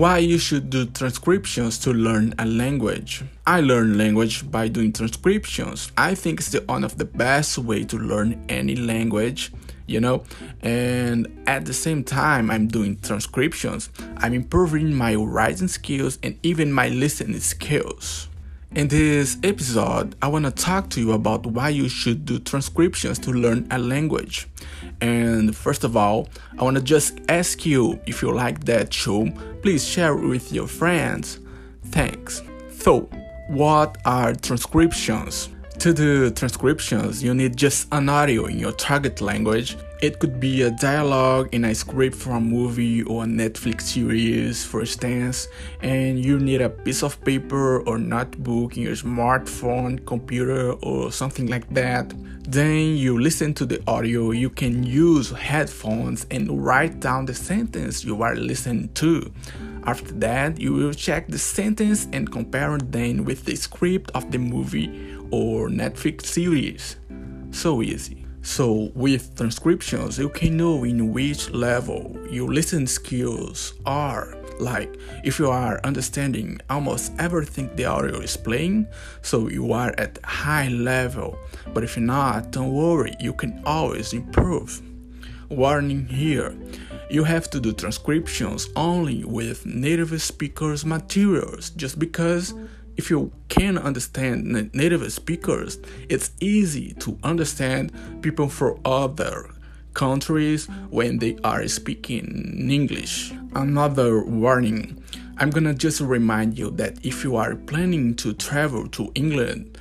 Why you should do transcriptions to learn a language? I learn language by doing transcriptions. I think it's the one of the best way to learn any language, you know. And at the same time I'm doing transcriptions, I'm improving my writing skills and even my listening skills. In this episode, I want to talk to you about why you should do transcriptions to learn a language. And first of all, I want to just ask you if you like that show, please share it with your friends. Thanks. So, what are transcriptions? To do transcriptions, you need just an audio in your target language it could be a dialogue in a script from a movie or a Netflix series, for instance, and you need a piece of paper or notebook in your smartphone, computer, or something like that. Then you listen to the audio. You can use headphones and write down the sentence you are listening to. After that, you will check the sentence and compare them with the script of the movie or Netflix series. So easy. So, with transcriptions, you can know in which level your listening skills are. Like, if you are understanding almost everything the audio is playing, so you are at high level. But if you're not, don't worry, you can always improve. Warning here you have to do transcriptions only with native speakers' materials just because if you can understand native speakers, it's easy to understand people from other countries when they are speaking English. Another warning I'm gonna just remind you that if you are planning to travel to England,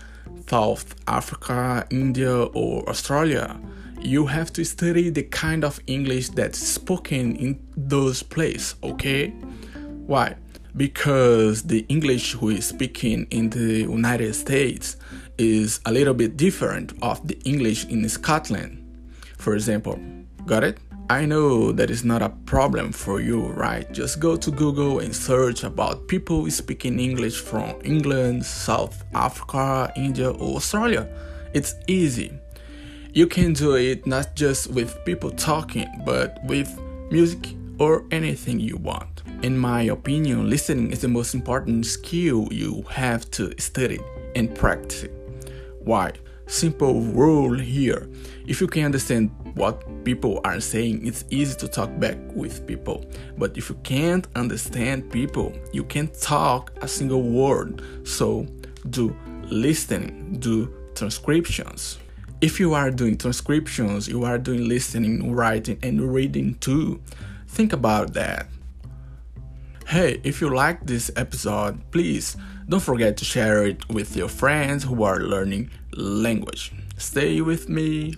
South Africa, India, or Australia, you have to study the kind of English that's spoken in those places, okay? Why? because the English we speaking in the United States is a little bit different of the English in Scotland. For example, got it? I know that is not a problem for you, right? Just go to Google and search about people speaking English from England, South Africa, India, or Australia. It's easy. You can do it not just with people talking, but with music or anything you want. In my opinion, listening is the most important skill you have to study and practice. Why? Simple rule here. If you can understand what people are saying, it's easy to talk back with people. But if you can't understand people, you can't talk a single word. So do listening, do transcriptions. If you are doing transcriptions, you are doing listening, writing, and reading too. Think about that. Hey, if you like this episode, please don't forget to share it with your friends who are learning language. Stay with me.